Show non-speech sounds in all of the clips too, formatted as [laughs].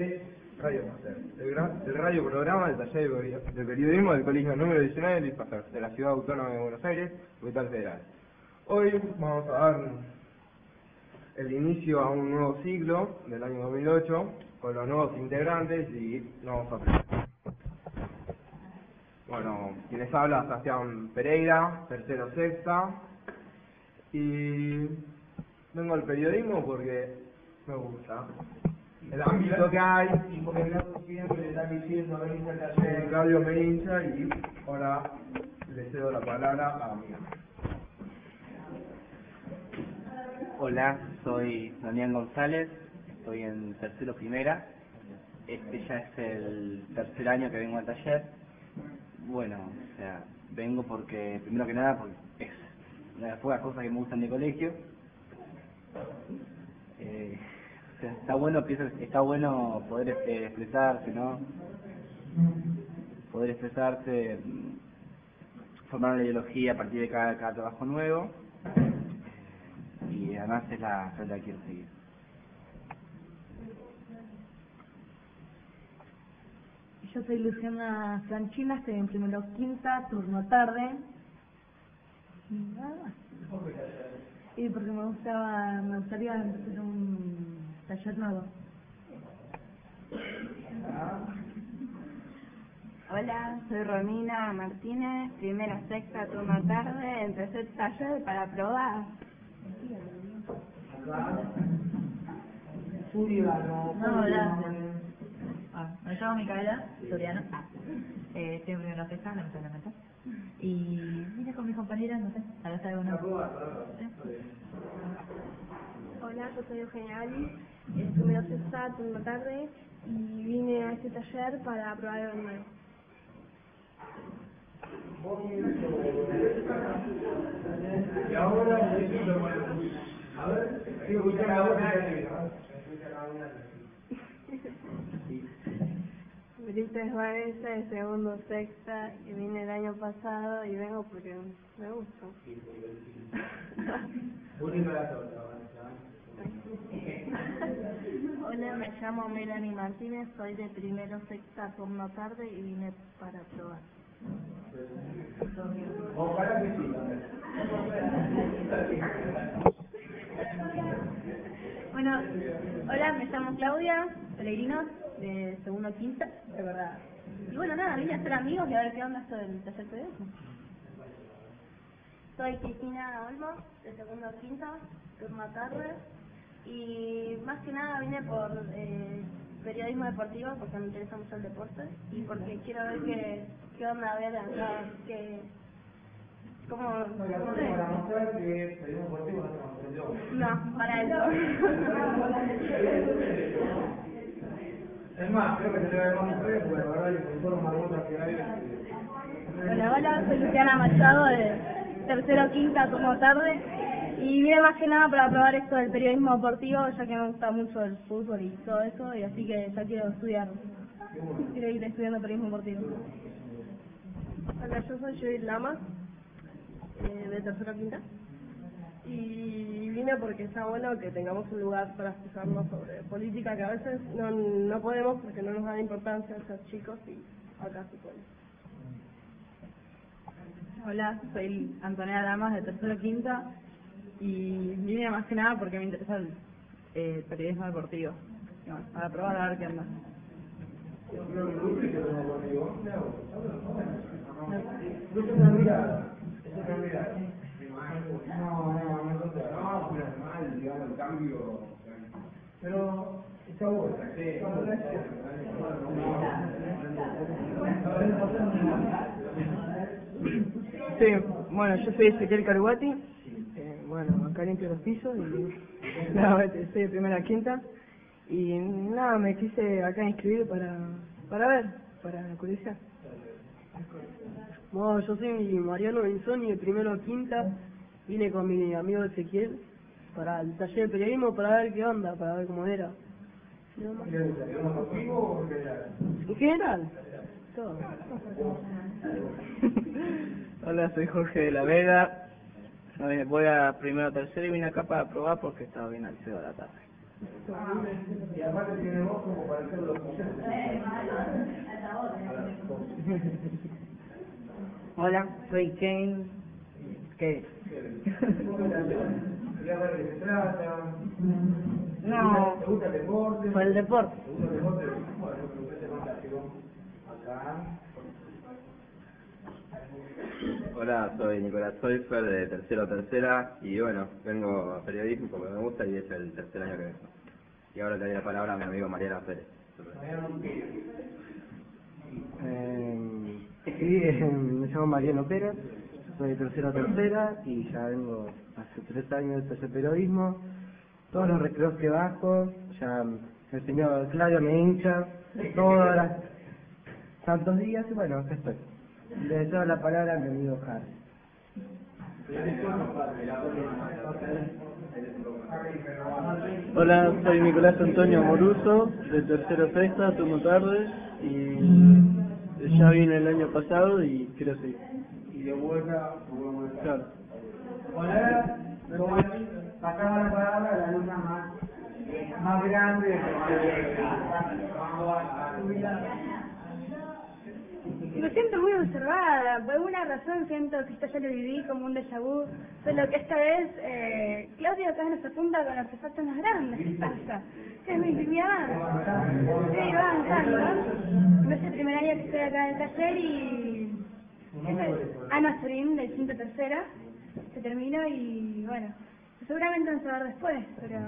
Radio Master, el, radio programa del taller de peri- de periodismo del Colegio número 19 de Pasteur, de la Ciudad Autónoma de Buenos Aires, Capital Federal. Hoy vamos a dar el inicio a un nuevo ciclo del año 2008 con los nuevos integrantes y nos vamos a presentar. Bueno, quienes habla Sebastián Pereira, tercero sexta, y vengo al periodismo porque me gusta. El ámbito que hay, Y porque otro siempre le están diciendo, el radio me hincha y ahora le cedo la palabra a mi Hola, soy Damián González, estoy en tercero primera. Este ya es el tercer año que vengo al taller. Bueno, o sea, vengo porque, primero que nada, porque es una de las pocas cosas que me gustan de colegio. Eh, está bueno, pienso está bueno poder este, expresarse, ¿no? Poder expresarse, mm, formar una ideología a partir de cada, cada trabajo nuevo y además es la que quiero seguir. Yo soy Luciana Franchina, estoy en primero quinta, turno tarde. Y porque me gustaba, me gustaría hacer un taller nuevo. Hola, soy Romina Martínez, primera sexta turno tarde, empecé el taller para probar. Suriano. No, hola. Ah, me llamo Micaela Soriano. Eh, estoy en primera sexta, lamentablemente. Y vine con mis compañeras, no sé, a ver si hay alguna. ¿Sí? Hola, yo soy Eugenia Ali, es primero sexta, turno tarde y vine a este taller para probar algo nuevo. Y ahora digo, a ver, quiero escuchar la voz de Brites Vanessa, de segundo sexta y vine el año pasado y vengo porque me gusta. La torta, [laughs] Hola, me llamo Melanie Martínez, soy de primero sexta turno tarde y vine para probar. [laughs] Bueno, hola, me llamo Claudia Pellegrino, de segundo quinta, de verdad. Y bueno, nada, vine a ser amigos y a ver qué onda esto del taller periodismo. Soy Cristina Olmo, de segundo quinta, turno tarde y más que nada vine por eh, periodismo deportivo porque me interesa mucho el deporte y porque quiero ver qué, qué onda ver acá, qué, cómo, no sé. Para mostrar que pedimos por ti, no se No, para eso. [laughs] Es más, creo que se a más mujeres porque la verdad que todos los marmotas que hay. Hola, hola, soy Luciana Machado de tercero quinta, turno tarde y vine más que nada para probar esto del periodismo deportivo ya que me gusta mucho el fútbol y todo eso y así que ya quiero estudiar, quiero ir estudiando periodismo deportivo. Hola, yo soy Judith Lamas eh, de tercero quinta y vine porque está bueno que tengamos un lugar para expresarnos sobre política que a veces no, no podemos porque no nos dan importancia a ser chicos y acá sí podemos. Hola, soy Antonella Damas de tercero quinta y vine más que nada porque me interesa el eh, periodismo deportivo. Bueno, Para probar a ver qué onda. No. No, no, no pero es mal, digamos, el cambio. Pero está bueno. Sí, bueno, yo soy Ezequiel Caruati, bueno, acá limpio los pisos y [laughs] nada, estoy de primera a quinta y nada, me quise acá inscribir para, para ver, para curiosidad. Bueno, yo soy Mariano Benzoni de primero a quinta, vine con mi amigo Ezequiel para el taller de periodismo para ver qué onda, para ver cómo era. En general, todo. Hola, soy Jorge de la Vega. Voy a primero tercero y vine acá para probar porque estaba bien al CEO de la tarde. Y aparte tiene voz como para hacer los Hola, soy Kane. ¿Qué? No, ¿Te gusta el deporte? fue el deporte. ¿Te gusta el deporte? Bueno, usted acá. Hola, soy Nicolás Soifer de Tercero Tercera y bueno, vengo a periodismo porque me gusta y es el tercer año que vengo. Y ahora le doy la palabra a mi amigo Mariana Pérez. Eh, sí, eh, [laughs] me llamo Mariano Pérez, soy de tercera tercera y ya vengo hace tres años de hacer periodismo. Todos los recreos que bajo, ya el señor Claudio me hincha, [laughs] todas las tantos días y bueno, acá estoy. Le doy la palabra a amigo Harry. Hola, soy Nicolás Antonio Moruso, de tercero sexta, turno tarde, y ya vine el año pasado y quiero seguir. Y de vuelta, Claro. Hola, ¿cómo estás? Pasamos la palabra a la alumna más, más grande. Me siento muy observada, por alguna razón siento que esto ya lo viví como un déjà vu, solo que esta vez eh, Claudio acá nos apunta con artefactos más grandes, ¿qué pasa? ¿Qué es mi intimidad? Sí, va avanzando. No es el primer año que estoy acá en el taller y... es Ana Sorín, del quinto tercera, se terminó y bueno, seguramente vamos a ver después, pero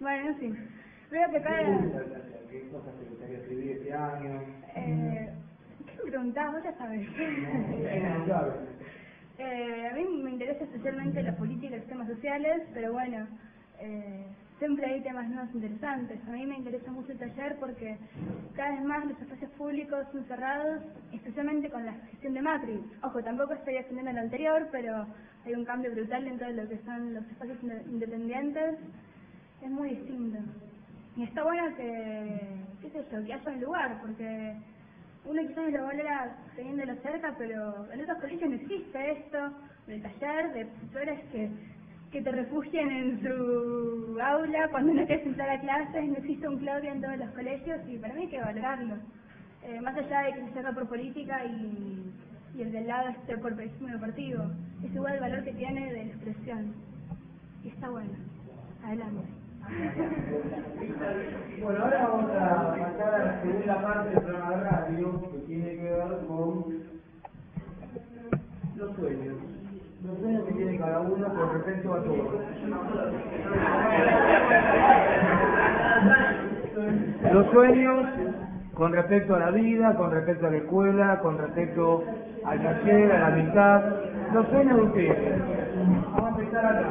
bueno, en fin. Veo que acá... ¿Qué cosas te gustaría escribir este año? Eh, [laughs] Ya sabés. Claro. Eh, a mí me interesa especialmente la política y los temas sociales, pero bueno, eh, siempre hay temas nuevos interesantes. A mí me interesa mucho el taller porque cada vez más los espacios públicos son cerrados, especialmente con la gestión de Macri. Ojo, tampoco estoy defendiendo lo anterior, pero hay un cambio brutal en todo lo que son los espacios inde- independientes. Es muy distinto. Y está bueno que, qué sé yo, que haya un lugar, porque uno quizás lo valora teniéndolo cerca, pero en otros colegios no existe esto, del taller, de profesores que, que te refugien en su aula cuando no quieres entrar a clases, no existe un Claudio en todos los colegios y para mí hay que valorarlo. Eh, más allá de que se saca por política y, y el del lado esté por periodismo deportivo, es igual el valor que tiene de la expresión. Y está bueno. Adelante. Bueno, ahora vamos a pasar a la segunda parte del programa de radio que tiene que ver con los sueños. Los sueños que tiene cada uno con respecto a todo. Los sueños con respecto a la vida, con respecto a la escuela, con respecto al taller, a la amistad. Los sueños de ustedes. Vamos a empezar acá.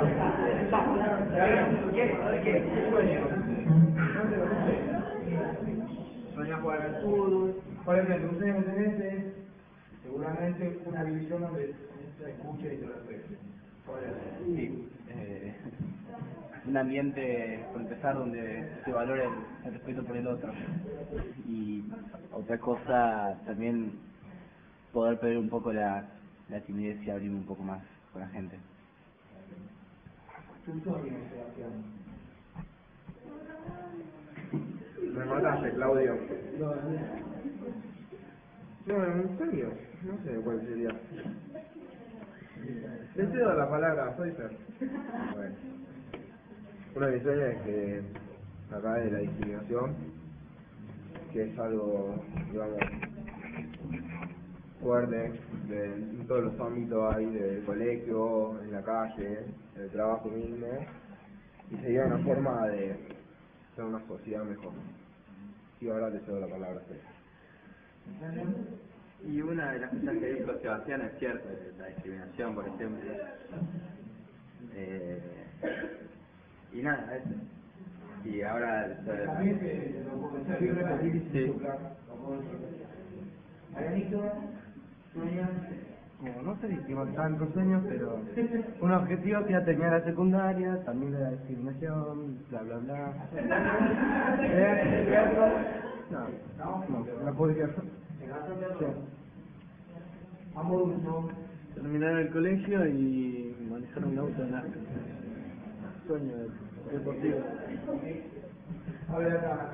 Sueña jugar al fútbol. Por ejemplo, ustedes no tenés eh, seguramente una división donde se escuche y se respete. Sí, eh, un ambiente, por empezar, donde se valore el, el respeto por el otro. Y otra cosa, también poder perder un poco la, la timidez y abrirme un poco más con la gente. Sebastián. Me mataste, Claudio. No, No, en serio, no sé cuál sería. Le cedo la palabra a Soifer. Bueno. Uno de mis sueños es que acabe la discriminación, que es algo, digamos, fuerte de, en todos los ámbitos ahí del colegio, en la calle, en el trabajo mismo, y sería una forma de ser una sociedad mejor. Y ahora le cedo la palabra a Soifer. Y una de las cosas que dijo Sebastián es cierto, la discriminación, por ejemplo. Eh, y nada, eso. Y ahora... Sí. No sé si tengo tantos sueños, pero un objetivo que ya tenía la secundaria, también la discriminación, bla bla bla. ¿Es cierto? No, no, la podría. Sí. Terminar el colegio y manejar un auto de NASCAR. Sueño deportivo. Acá.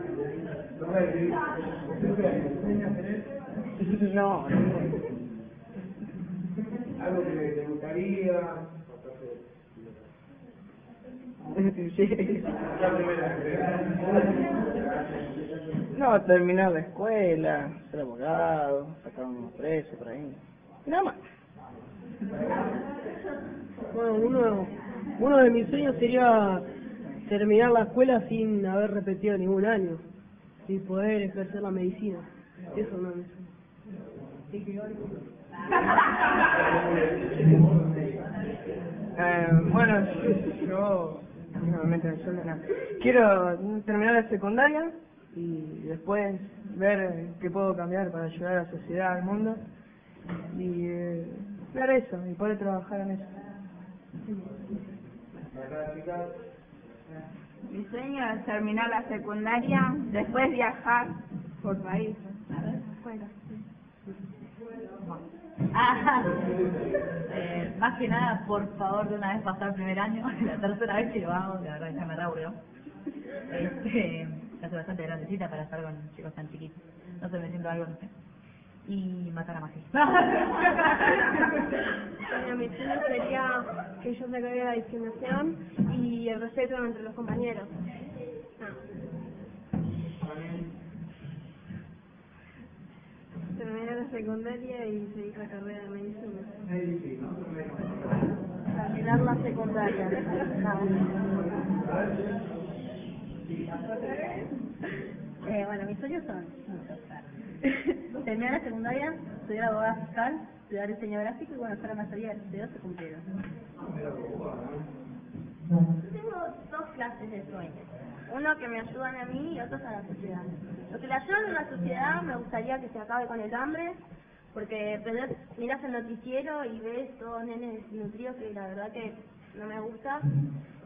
No, Algo que te gustaría. No, terminar la escuela, ser abogado, sacar unos presos por ahí. Nada más. Bueno, uno, uno de mis sueños sería terminar la escuela sin haber repetido ningún año y poder ejercer la medicina. Eso no es mi sueño. Eh, bueno, yo, nuevamente me. Quiero terminar la secundaria y después ver qué puedo cambiar para ayudar a la sociedad, al mundo y eh, ver eso y poder trabajar en eso. Mi sueño es terminar la secundaria, después viajar por país. A. Ah, eh, más que nada, por favor, de una vez pasar el primer año, [laughs] la tercera vez que lo hago, la verdad ya me aburrió. Este, ya soy bastante grandecita para estar con chicos tan chiquitos. No sé, me siento algo, no sé. Y matar a Magi. Bueno, [laughs] mi sueño sería que yo sacaría la discriminación y el respeto entre los compañeros. Terminar la secundaria y seguir la carrera de medicina. Terminar la secundaria. Eh, bueno, mis sueños son. Terminar la secundaria, estudiar abogada fiscal, estudiar diseño gráfico y bueno, hacer la mayoría de los estudios se cumplieron. Tengo dos clases de sueños. Uno que me ayudan a mí y otros a la sociedad. Lo que le ayudan a la sociedad me gustaría que se acabe con el hambre, porque prendés- mirás el noticiero y ves todos nenes desnutridos que la verdad que no me gusta.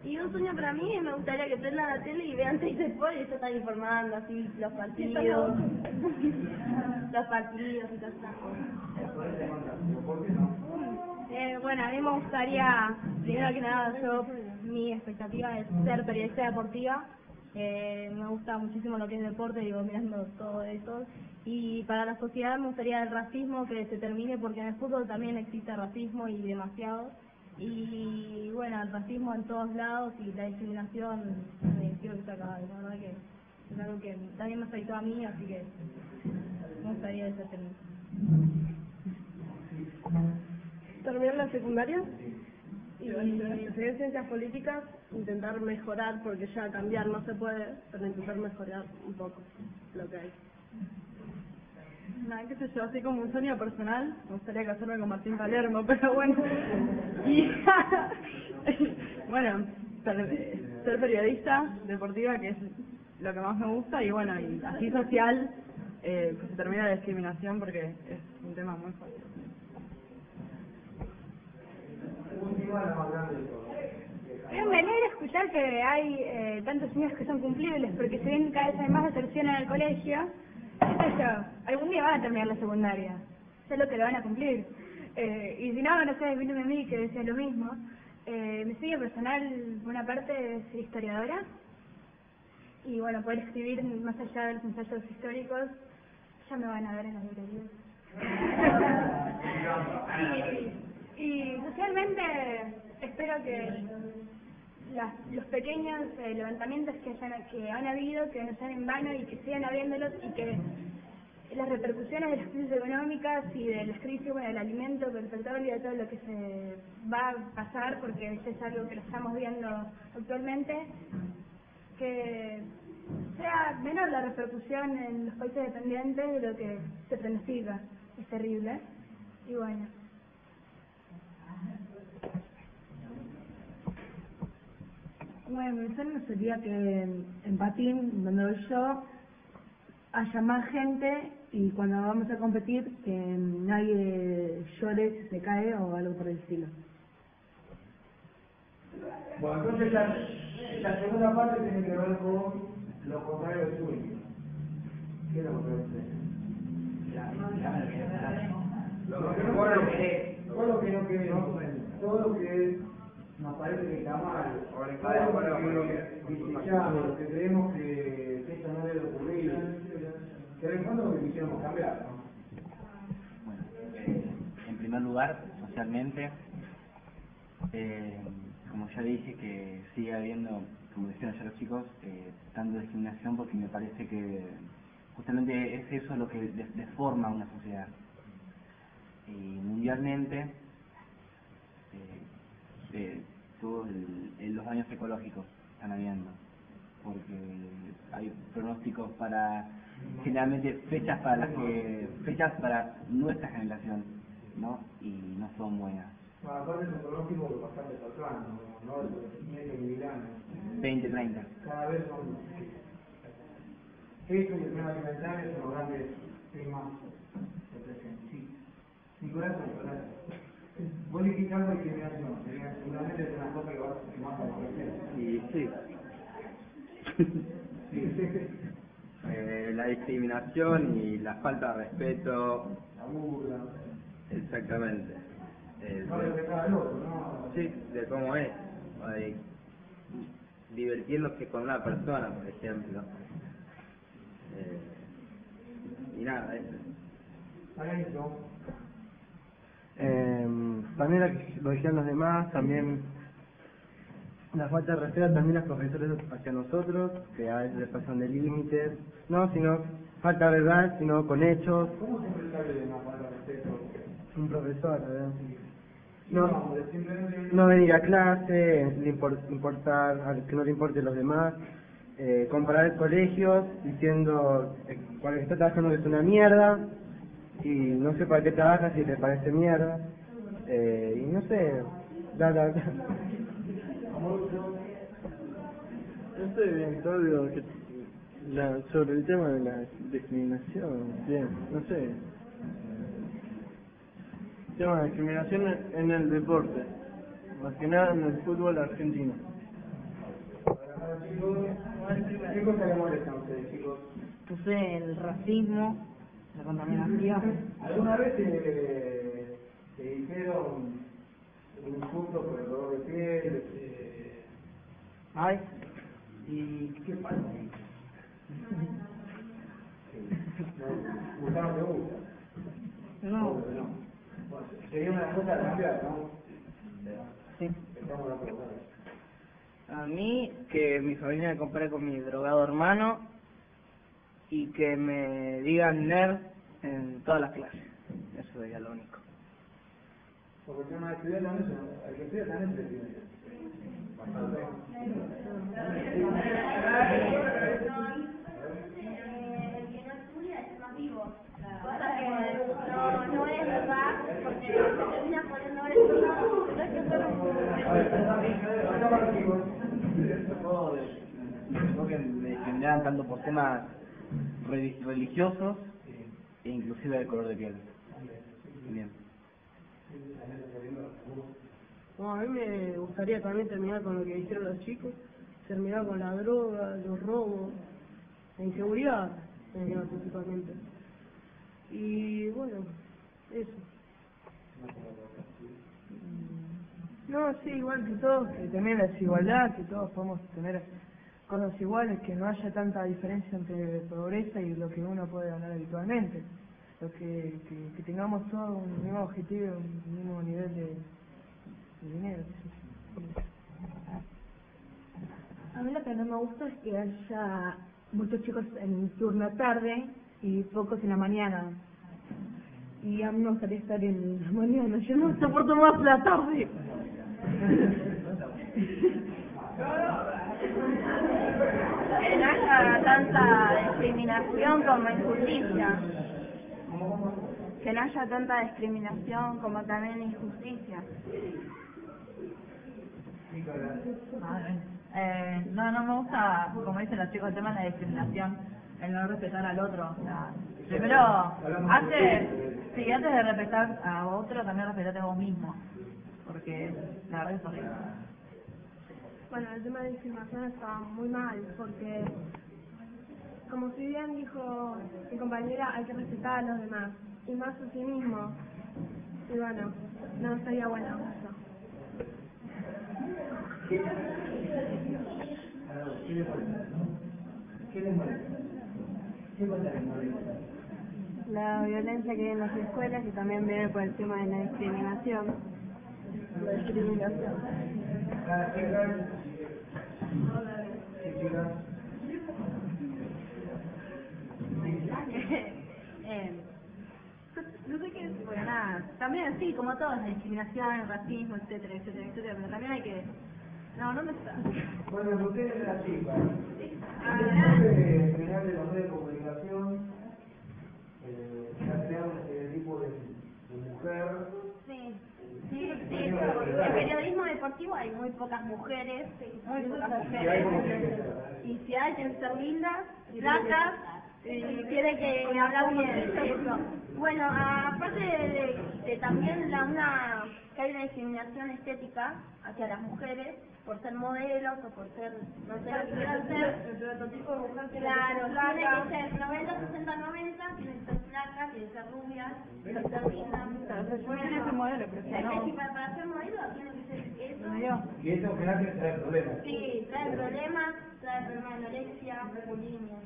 Y un sueño para mí me gustaría que prendan la tele y vean [laughs] seis después y se están informando así los partidos, [laughs] los partidos y todas esas cosas. Eh, bueno, a mí me gustaría, primero que nada, yo, mi expectativa es ser periodista deportiva. Eh, me gusta muchísimo lo que es deporte, digo, mirando todo eso. Y para la sociedad me gustaría el racismo que se termine, porque en el fútbol también existe racismo y demasiado. Y bueno, el racismo en todos lados y la discriminación, eh, quiero que se acabe. La verdad que es algo que también me afectó a mí, así que me gustaría que se termine. terminar la secundaria y estudiar ciencias políticas, intentar mejorar, porque ya cambiar no se puede, pero intentar mejorar un poco lo que hay. Nada, qué sé yo, así como un sueño personal, me gustaría casarme con Martín Palermo, pero bueno. Y, [laughs] bueno, ser, periodista deportiva, que es lo que más me gusta, y bueno, y así social, eh, que se termina la discriminación porque es un tema muy fuerte. Me alegra escuchar que hay eh, tantos sueños que son cumplibles, porque se ven cada vez hay más deserción en el colegio. Algún día van a terminar la secundaria, sé lo que lo van a cumplir. Eh, y si no, no sé, vino a mí que decía lo mismo. Eh, mi sueño personal, una parte, es historiadora. Y bueno, poder escribir más allá de los ensayos históricos, ya me van a ver en las librerías. [laughs] y, y socialmente espero que las- los pequeños eh, levantamientos que, hayan, que han habido, que no sean en vano y que sigan habiéndolos y que las repercusiones de las crisis económicas y de las crisis bueno, del alimento, del petróleo y de todo lo que se va a pasar, porque eso es algo que lo estamos viendo actualmente, que sea menor la repercusión en los países dependientes de lo que se pronostica. Es terrible. Y bueno. Bueno, mi sueño sería que en patín, donde voy yo, haya más gente y cuando vamos a competir que nadie llore si se cae o algo por el estilo. Bueno, entonces la, la segunda parte tiene que ver con lo contrario del sueño. ¿Qué es lo contrario del sueño? Lo que no todo lo que no todo lo que nos parece que está mal, lo que creemos que eso no debe ocurrir. Que en el fondo lo que quisiéramos cambiar, ¿no? Bueno, eh, en primer lugar, socialmente, eh, como ya dije, que sigue habiendo, como decían ya los chicos, eh, tanto discriminación porque me parece que justamente es eso lo que de- deforma una sociedad. Y mundialmente, eh, todos los daños ecológicos están habiendo, porque hay pronósticos para, generalmente fechas para las que, fechas para nuestra generación, ¿no? Y no son buenas. Bueno, aparte es un pronóstico bastante cercano, ¿no? Medio mil años. 20, 30. Cada vez son... Esto y el tema alimentario son los grandes temas que presenten. Sí. Nicolás, Nicolás. Vos dijiste algo de discriminación, sería seguramente es una cosa que vas que más a aparecer. Y sí, Sí, sí, [laughs] sí. eh, la discriminación y la falta de respeto, La burla. exactamente. Eh, No de- otro, ¿no? sí, de cómo es, o de divirtiéndose con una persona, por ejemplo. Eh, y nada, eso. Eh, también la que lo dijeron los demás, también la falta de respeto también los profesores hacia nosotros, que a veces les pasan de límites, no, sino falta de verdad, sino con hechos, ¿Cómo se sale de una falta de respeto? un profesor, ¿verdad? No, No, venir a clase, importar, a que no le importe los demás, eh, comparar colegios diciendo eh, cuál que está trabajando es una mierda y no sé para qué trabaja si te parece mierda eh, y no sé. No sé bien, Claudio, que la, sobre el tema de la discriminación, bien, no sé. El tema de discriminación en- el deporte, más que nada en el fútbol argentino. ¿Qué cosa le molesta a ustedes, chicos? No sé, el racismo, la contaminación. ¿Alguna vez te, te dijeron un insulto por el color de piel? Eh, Ay, ¿Y qué pasa? No, gusta. no, No. Bueno, sería una cosa cambiar, ¿no? sí. A mí, que mi familia me compare con mi drogado hermano y que me digan nerd en todas las clases. Eso sería lo único. Porque el tema de estudiar también, es- el que estudia también se tiene. Bastante. El que no estudia es más vivo. Cosa que no, no es verdad, porque se termina poniendo creo que me discriminaban tanto por temas reli- religiosos e inclusive del color de piel. Bien. No, a mí me gustaría también terminar con lo que dijeron los chicos, terminar con la droga, los robos, la inseguridad, principalmente. Y bueno, eso. No, sí, igual que todos, que también la desigualdad, que todos podemos tener cosas iguales, que no haya tanta diferencia entre pobreza y lo que uno puede ganar habitualmente. Lo que, que, que tengamos todos un mismo objetivo, un mismo nivel de, de dinero. A mí lo que no me gusta es que haya muchos chicos en turno tarde y pocos en la mañana. Y a mí me gustaría estar en la mañana. Yo no soporto más la tarde. [laughs] Que no haya tanta discriminación como injusticia. Que no haya tanta discriminación como también injusticia. Eh, no, no me gusta, como dicen los chicos, el tema de la discriminación, el no respetar al otro. O sea, primero, antes, sí, antes de respetar a otro, también respetate a vos mismo. Porque la verdad es horrible. Bueno, el tema de discriminación está muy mal, porque como si bien dijo mi compañera, hay que respetar a los demás, y más a sí mismo. Y bueno, no estaría bueno eso. ¿Qué les molesta? ¿Qué cosa les molesta? La violencia que hay en las escuelas y también viene por el tema de la discriminación. La discriminación. Cada [laughs] eh, no sé qué, bueno, nada, también sí, como todo, la discriminación, el racismo, etcétera, etcétera, etcétera, pero también hay que, no, no me está. Bueno, ustedes son las chicas. Ah, En general de los medios de comunicación, eh, ha creado un estereotipo de, de mujer. Sí, sí, sí. En el periodismo deportivo hay muy pocas mujeres, muy pocas mujeres. Y si hay, tienen que ser lindas, flacas, y tiene que hablar bien. Eso. Bueno, aparte de, de también la, una, que hay una discriminación estética hacia las mujeres por ser modelos o por ser, no sé, por ser, El prototipo de mujer que Claro, tiene que ser 90, 60, 90, tienen que ser flacas, tienen que ser rubias, tienen que ser ser modelo, pero si Es no- que si para, ser modelo tiene que ser eso. Y general tiene trae problemas. Sí, trae problemas, trae problemas de anorexia, bulimia.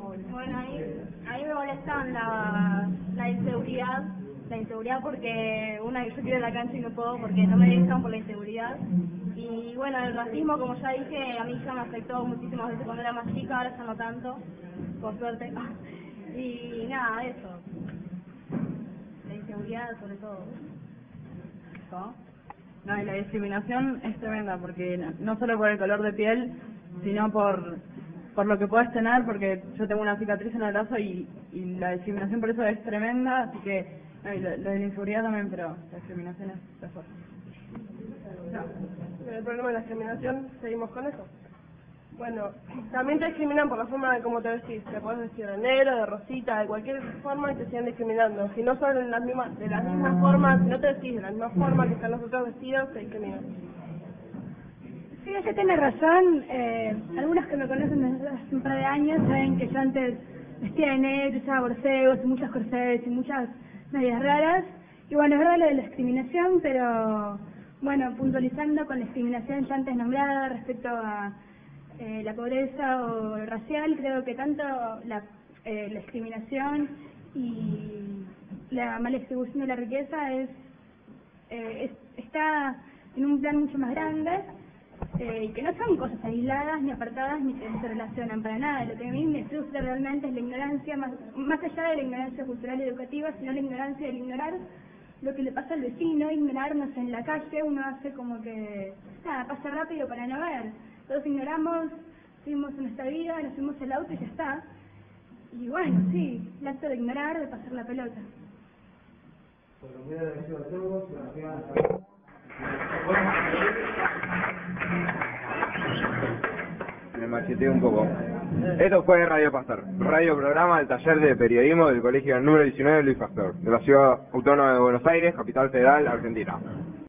Bueno, ahí, ahí me molestan la, la inseguridad, la inseguridad porque una yo quiero a la cancha y no puedo porque no me dejan por la inseguridad. Y bueno, el racismo, como ya dije, a mí ya me afectó muchísimas veces cuando era más chica, ahora ya no tanto, por suerte. [laughs] Y nada, eso. La inseguridad sobre todo. ¿no? No, y la discriminación es tremenda porque no solo por el color de piel, sino por por lo que puedes tener, porque yo tengo una cicatriz en el brazo y, y la discriminación por eso es tremenda, así que no, lo, de la inseguridad también, pero la discriminación es, es fuerte. el problema de la discriminación, seguimos con eso. Bueno, también te discriminan por la forma de cómo te vestís. Te puedes vestir de negro, de rosita, de cualquier forma y te siguen discriminando. Si no son en las mismas, de las mismas formas, si no te vestís de la misma forma que están los otros vestidos, te discriminan. Sí, ella tiene razón. Eh, algunos que me conocen desde hace un par de años saben que yo antes vestía de negro, usaba borseos y muchas corsets y muchas medias raras. Y bueno, es verdad lo de la discriminación, pero bueno, puntualizando con la discriminación ya antes nombrada respecto a eh, la pobreza o racial, creo que tanto la, eh, la discriminación y la mala distribución de la riqueza es, eh, es- está en un plan mucho más grande eh, que no son cosas aisladas ni apartadas ni que se relacionan para nada. Lo que a mí me frustra realmente es la ignorancia, más, más allá de la ignorancia cultural y educativa, sino la ignorancia del ignorar lo que le pasa al vecino, ignorarnos en la calle, uno hace como que, nada, pasa rápido para no ver. Todos ignoramos, seguimos nuestra vida, nos subimos el auto y ya está. Y bueno, sí, el acto de ignorar, de pasar la pelota. A todos. Gracias. Macheteé un poco. Esto fue Radio Pastor, radio programa del taller de periodismo del Colegio número 19 Luis Pastor, de la Ciudad Autónoma de Buenos Aires, capital federal, Argentina.